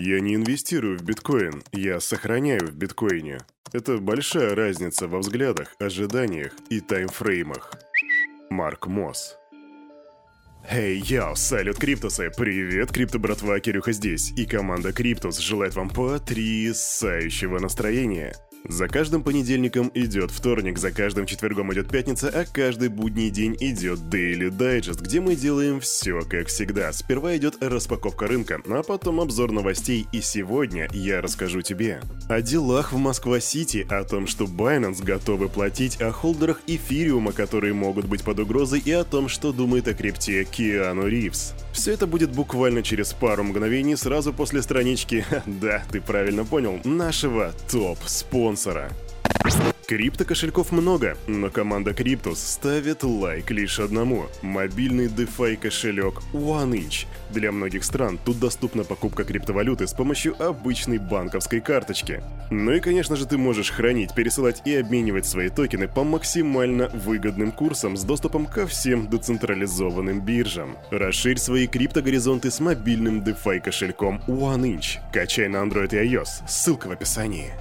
Я не инвестирую в биткоин, я сохраняю в биткоине. Это большая разница во взглядах, ожиданиях и таймфреймах. Марк Мосс Эй, yo, салют, Криптусы! Привет, Крипто братва, Кирюха здесь, и команда Криптус желает вам потрясающего настроения. За каждым понедельником идет вторник, за каждым четвергом идет пятница, а каждый будний день идет Daily Digest, где мы делаем все как всегда. Сперва идет распаковка рынка, а потом обзор новостей, и сегодня я расскажу тебе о делах в Москва-Сити, о том, что Binance готовы платить, о холдерах эфириума, которые могут быть под угрозой, и о том, что думает о крипте Киану Ривз. Все это будет буквально через пару мгновений сразу после странички, да, ты правильно понял, нашего топ-спонсора. Крипто-кошельков много, но команда Cryptos ставит лайк лишь одному – мобильный DeFi кошелек OneInch. Для многих стран тут доступна покупка криптовалюты с помощью обычной банковской карточки. Ну и, конечно же, ты можешь хранить, пересылать и обменивать свои токены по максимально выгодным курсам с доступом ко всем децентрализованным биржам. Расширь свои криптогоризонты с мобильным DeFi кошельком OneInch. Качай на Android и iOS, ссылка в описании.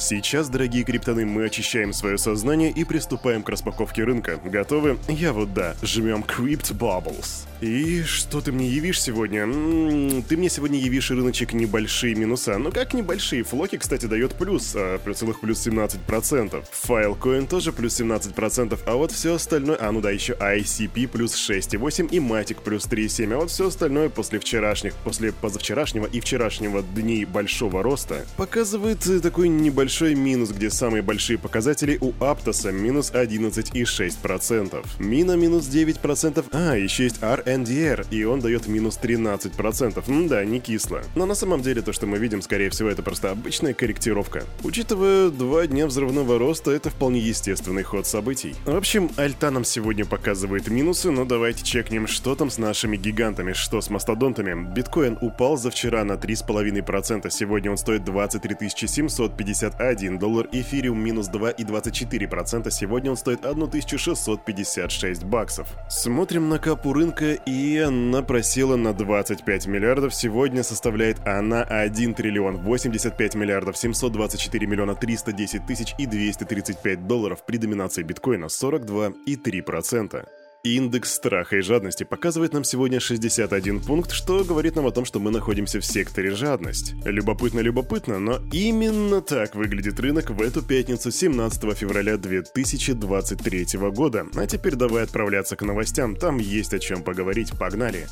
Сейчас, дорогие криптоны, мы очищаем свое сознание и приступаем к распаковке рынка. Готовы? Я вот да, жмем Crypt Bubbles. И что ты мне явишь сегодня? Ты мне сегодня явишь рыночек небольшие минуса. Ну как небольшие? Флоки, кстати, дает плюс, а, целых плюс 17%. Filecoin тоже плюс 17%, а вот все остальное... А, ну да, еще ICP плюс 6,8 и Matic плюс 3,7. А вот все остальное после вчерашних, после позавчерашнего и вчерашнего дней большого роста показывает э, такой небольшой минус, где самые большие показатели у Aptos минус 11,6%. Мина минус 9%, а, еще есть R NDR, и он дает минус 13%. М да, не кисло. Но на самом деле то, что мы видим, скорее всего, это просто обычная корректировка. Учитывая два дня взрывного роста, это вполне естественный ход событий. В общем, Альта нам сегодня показывает минусы, но давайте чекнем, что там с нашими гигантами, что с мастодонтами. Биткоин упал за вчера на 3,5%, сегодня он стоит 23 751 доллар, эфириум минус 2,24%, сегодня он стоит 1656 баксов. Смотрим на капу рынка и она просела на 25 миллиардов. Сегодня составляет она 1 триллион 85 миллиардов 724 миллиона 310 тысяч и 235 долларов при доминации биткоина 42,3%. Индекс страха и жадности показывает нам сегодня 61 пункт, что говорит нам о том, что мы находимся в секторе жадность. Любопытно-любопытно, но именно так выглядит рынок в эту пятницу 17 февраля 2023 года. А теперь давай отправляться к новостям, там есть о чем поговорить, погнали.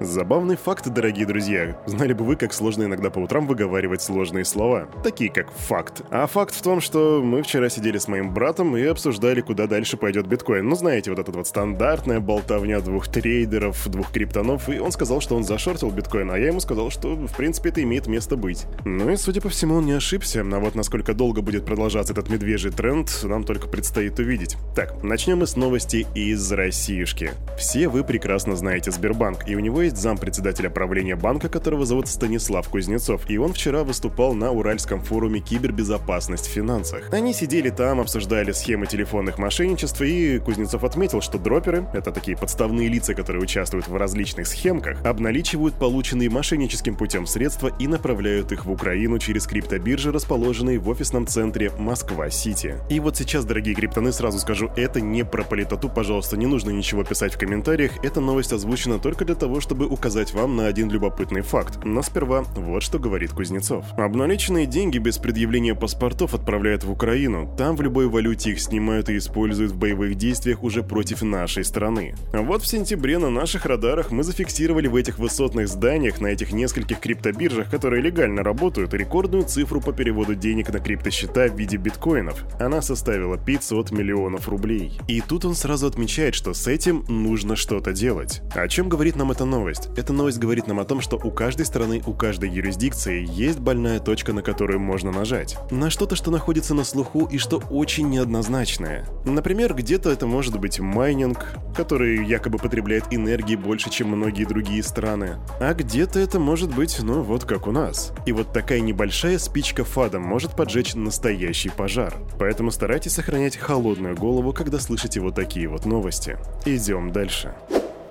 Забавный факт, дорогие друзья. Знали бы вы, как сложно иногда по утрам выговаривать сложные слова, такие как «факт». А факт в том, что мы вчера сидели с моим братом и обсуждали, куда дальше пойдет биткоин. Ну, знаете, вот эта вот стандартная болтовня двух трейдеров, двух криптонов, и он сказал, что он зашортил биткоин, а я ему сказал, что, в принципе, это имеет место быть. Ну и, судя по всему, он не ошибся, а вот насколько долго будет продолжаться этот медвежий тренд, нам только предстоит увидеть. Так, начнем мы с новости из Россиюшки. Все вы прекрасно знаете Сбербанк, и у него есть есть зампредседателя правления банка, которого зовут Станислав Кузнецов, и он вчера выступал на Уральском форуме «Кибербезопасность в финансах». Они сидели там, обсуждали схемы телефонных мошенничеств, и Кузнецов отметил, что дроперы — это такие подставные лица, которые участвуют в различных схемках, обналичивают полученные мошенническим путем средства и направляют их в Украину через криптобиржи, расположенные в офисном центре Москва-Сити. И вот сейчас, дорогие криптоны, сразу скажу, это не про политоту, пожалуйста, не нужно ничего писать в комментариях, эта новость озвучена только для того, чтобы чтобы указать вам на один любопытный факт. Но сперва вот что говорит Кузнецов. Обналиченные деньги без предъявления паспортов отправляют в Украину. Там в любой валюте их снимают и используют в боевых действиях уже против нашей страны. А вот в сентябре на наших радарах мы зафиксировали в этих высотных зданиях на этих нескольких криптобиржах, которые легально работают, рекордную цифру по переводу денег на криптосчета в виде биткоинов. Она составила 500 миллионов рублей. И тут он сразу отмечает, что с этим нужно что-то делать. О чем говорит нам эта новость? Новость. Эта новость говорит нам о том, что у каждой страны, у каждой юрисдикции есть больная точка, на которую можно нажать. На что-то, что находится на слуху и что очень неоднозначное. Например, где-то это может быть майнинг, который якобы потребляет энергии больше, чем многие другие страны. А где-то это может быть, ну вот как у нас. И вот такая небольшая спичка фада может поджечь настоящий пожар. Поэтому старайтесь сохранять холодную голову, когда слышите вот такие вот новости. Идем дальше.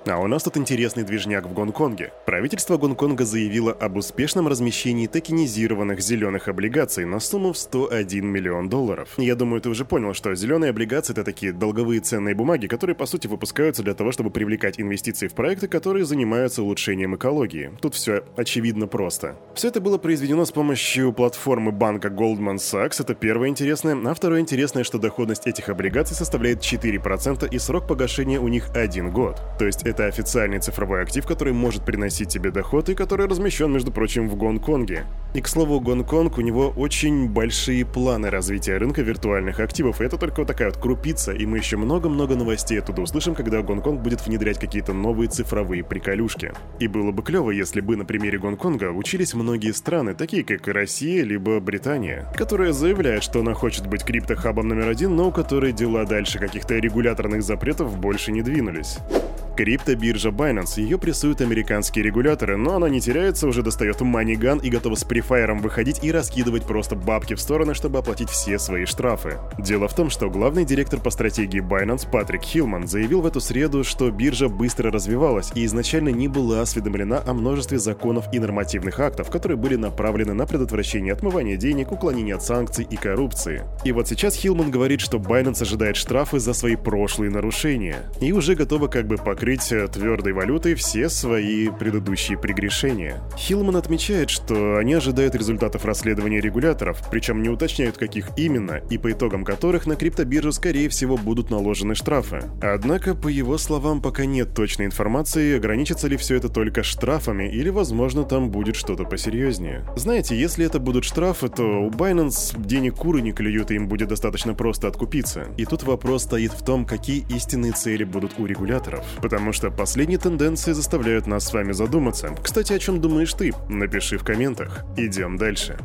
А у нас тут интересный движняк в Гонконге. Правительство Гонконга заявило об успешном размещении токенизированных зеленых облигаций на сумму в 101 миллион долларов. Я думаю, ты уже понял, что зеленые облигации это такие долговые ценные бумаги, которые по сути выпускаются для того, чтобы привлекать инвестиции в проекты, которые занимаются улучшением экологии. Тут все очевидно просто. Все это было произведено с помощью платформы банка Goldman Sachs, это первое интересное. А второе интересное, что доходность этих облигаций составляет 4% и срок погашения у них один год. То есть это официальный цифровой актив, который может приносить тебе доход и который размещен, между прочим, в Гонконге. И, к слову, Гонконг, у него очень большие планы развития рынка виртуальных активов, и это только вот такая вот крупица, и мы еще много-много новостей оттуда услышим, когда Гонконг будет внедрять какие-то новые цифровые приколюшки. И было бы клево, если бы на примере Гонконга учились многие страны, такие как Россия либо Британия, которая заявляет, что она хочет быть криптохабом номер один, но у которой дела дальше каких-то регуляторных запретов больше не двинулись. Криптобиржа Binance, ее прессуют американские регуляторы, но она не теряется, уже достает маниган и готова с префайером выходить и раскидывать просто бабки в стороны, чтобы оплатить все свои штрафы. Дело в том, что главный директор по стратегии Binance Патрик Хилман заявил в эту среду, что биржа быстро развивалась и изначально не была осведомлена о множестве законов и нормативных актов, которые были направлены на предотвращение отмывания денег, уклонения от санкций и коррупции. И вот сейчас Хилман говорит, что Binance ожидает штрафы за свои прошлые нарушения и уже готова как бы покрыть покрыть твердой валютой все свои предыдущие прегрешения. Хилман отмечает, что они ожидают результатов расследования регуляторов, причем не уточняют, каких именно, и по итогам которых на криптобиржу, скорее всего, будут наложены штрафы. Однако, по его словам, пока нет точной информации, ограничится ли все это только штрафами, или, возможно, там будет что-то посерьезнее. Знаете, если это будут штрафы, то у Binance денег куры не клюют, и им будет достаточно просто откупиться. И тут вопрос стоит в том, какие истинные цели будут у регуляторов. Потому что последние тенденции заставляют нас с вами задуматься. Кстати, о чем думаешь ты? Напиши в комментах. Идем дальше.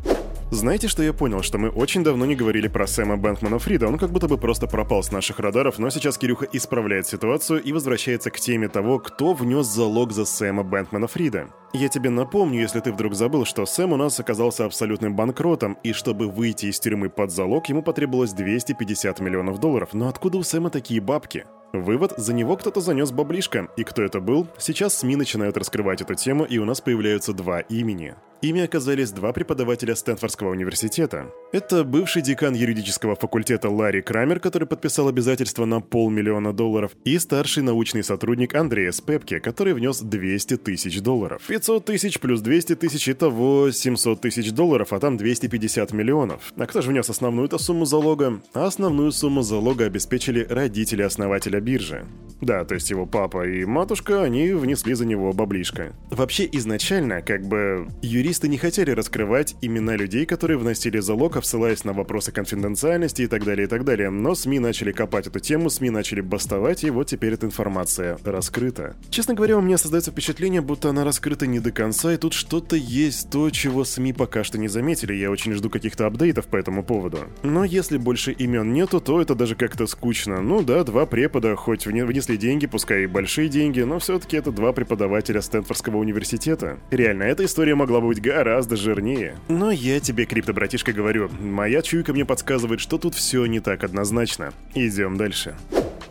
Знаете, что я понял? Что мы очень давно не говорили про Сэма Бэнкмана Фрида. Он как будто бы просто пропал с наших радаров, но сейчас Кирюха исправляет ситуацию и возвращается к теме того, кто внес залог за Сэма Бэнкмана Фрида. Я тебе напомню, если ты вдруг забыл, что Сэм у нас оказался абсолютным банкротом, и чтобы выйти из тюрьмы под залог, ему потребовалось 250 миллионов долларов. Но откуда у Сэма такие бабки? Вывод, за него кто-то занес баблишко. И кто это был? Сейчас СМИ начинают раскрывать эту тему, и у нас появляются два имени. Ими оказались два преподавателя Стэнфордского университета. Это бывший декан юридического факультета Ларри Крамер, который подписал обязательство на полмиллиона долларов, и старший научный сотрудник Андрея Спепке, который внес 200 тысяч долларов. 500 тысяч плюс 200 тысяч – итого 700 тысяч долларов, а там 250 миллионов. А кто же внес основную-то сумму залога? А основную сумму залога обеспечили родители основателя биржи. Да, то есть его папа и матушка, они внесли за него баблишко. Вообще изначально, как бы, юристы не хотели раскрывать имена людей, которые вносили залог, ссылаясь на вопросы конфиденциальности и так далее, и так далее. Но СМИ начали копать эту тему, СМИ начали бастовать, и вот теперь эта информация раскрыта. Честно говоря, у меня создается впечатление, будто она раскрыта не до конца, и тут что-то есть то, чего СМИ пока что не заметили. Я очень жду каких-то апдейтов по этому поводу. Но если больше имен нету, то это даже как-то скучно. Ну да, два препода, хоть внесли деньги, пускай и большие деньги, но все-таки это два преподавателя Стэнфордского университета. Реально, эта история могла бы быть гораздо жирнее. Но я тебе, крипто-братишка, говорю, моя чуйка мне подсказывает, что тут все не так однозначно. Идем дальше.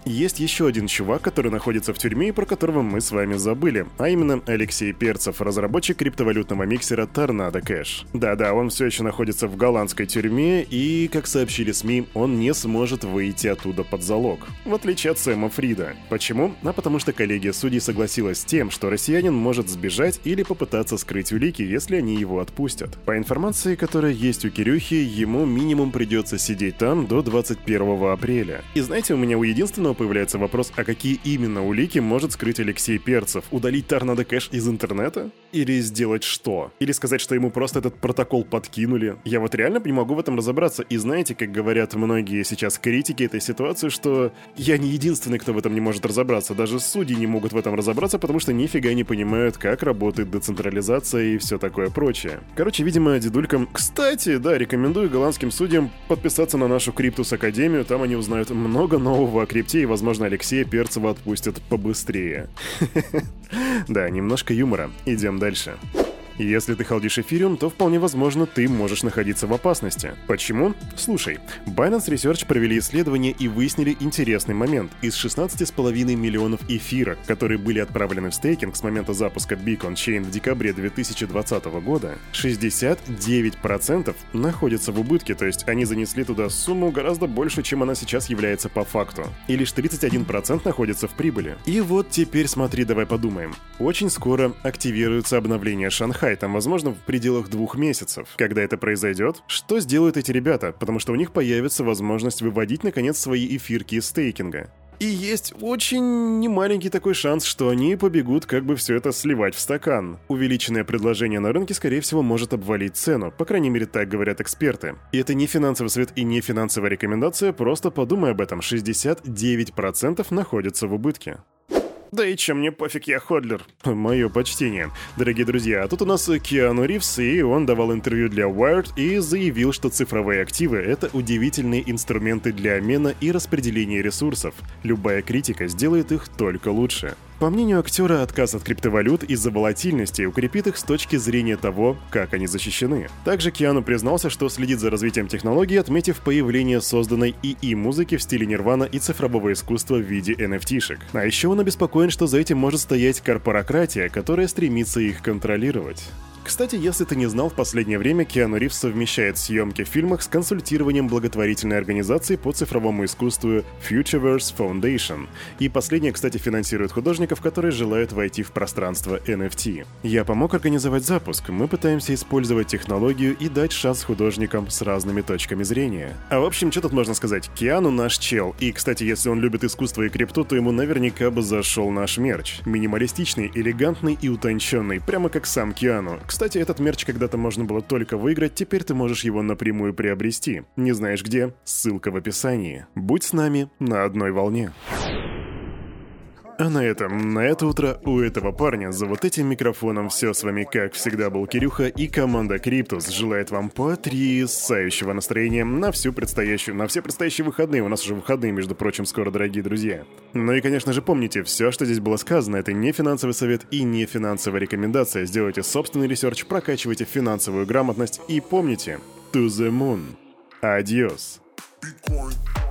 Есть еще один чувак, который находится в тюрьме и про которого мы с вами забыли, а именно Алексей Перцев, разработчик криптовалютного миксера Tornado Cash. Да-да, он все еще находится в голландской тюрьме и, как сообщили СМИ, он не сможет выйти оттуда под залог. В отличие от Сэма Фрида. Почему? А потому что коллегия судей согласилась с тем, что россиянин может сбежать или попытаться скрыть улики, если они его отпустят. По информации, которая есть у Кирюхи, ему минимум придется сидеть там до 21 апреля. И знаете, у меня у единственного появляется вопрос, а какие именно улики может скрыть Алексей Перцев? Удалить торнадо кэш из интернета? Или сделать что? Или сказать, что ему просто этот протокол подкинули? Я вот реально не могу в этом разобраться. И знаете, как говорят многие сейчас критики этой ситуации, что я не единственный, кто в этом не может разобраться. Даже судьи не могут в этом разобраться, потому что нифига не понимают, как работает децентрализация и все такое прочее. Короче, видимо, дедулькам... Кстати, да, рекомендую голландским судьям подписаться на нашу Криптус Академию, там они узнают много нового о крипте и, возможно, Алексея Перцева отпустят побыстрее. Да, немножко юмора. Идем дальше. Если ты халдишь эфириум, то вполне возможно ты можешь находиться в опасности. Почему? Слушай, Binance Research провели исследование и выяснили интересный момент. Из 16,5 миллионов эфира, которые были отправлены в стейкинг с момента запуска Beacon Chain в декабре 2020 года, 69% находятся в убытке, то есть они занесли туда сумму гораздо больше, чем она сейчас является по факту. И лишь 31% находится в прибыли. И вот теперь смотри, давай подумаем. Очень скоро активируется обновление Шанхай, там возможно в пределах двух месяцев. Когда это произойдет, что сделают эти ребята? Потому что у них появится возможность выводить наконец свои эфирки из стейкинга. И есть очень немаленький такой шанс, что они побегут как бы все это сливать в стакан. Увеличенное предложение на рынке, скорее всего, может обвалить цену, по крайней мере так говорят эксперты. И это не финансовый совет и не финансовая рекомендация, просто подумай об этом, 69% находятся в убытке. Да и чем мне пофиг, я ходлер. Мое почтение. Дорогие друзья, тут у нас Киану Ривз, и он давал интервью для Wired и заявил, что цифровые активы — это удивительные инструменты для обмена и распределения ресурсов. Любая критика сделает их только лучше. По мнению актера, отказ от криптовалют из-за волатильности укрепит их с точки зрения того, как они защищены. Также Киану признался, что следит за развитием технологий, отметив появление созданной ИИ-музыки в стиле Нирвана и цифрового искусства в виде NFT-шек. А еще он обеспокоен, что за этим может стоять корпоратия, которая стремится их контролировать. Кстати, если ты не знал, в последнее время Киану Ривз совмещает съемки в фильмах с консультированием благотворительной организации по цифровому искусству Futureverse Foundation. И последняя, кстати, финансирует художников, которые желают войти в пространство NFT. Я помог организовать запуск. Мы пытаемся использовать технологию и дать шанс художникам с разными точками зрения. А в общем, что тут можно сказать? Киану наш чел. И, кстати, если он любит искусство и крипту, то ему наверняка бы зашел наш мерч. Минималистичный, элегантный и утонченный, прямо как сам Киану. Кстати, этот мерч когда-то можно было только выиграть, теперь ты можешь его напрямую приобрести. Не знаешь где? Ссылка в описании. Будь с нами на одной волне. А на этом, на это утро у этого парня за вот этим микрофоном все с вами, как всегда, был Кирюха и команда Криптус желает вам потрясающего настроения на всю предстоящую, на все предстоящие выходные. У нас уже выходные, между прочим, скоро, дорогие друзья. Ну и, конечно же, помните, все, что здесь было сказано, это не финансовый совет и не финансовая рекомендация. Сделайте собственный research, прокачивайте финансовую грамотность и помните, to the moon. Adiós. Bitcoin.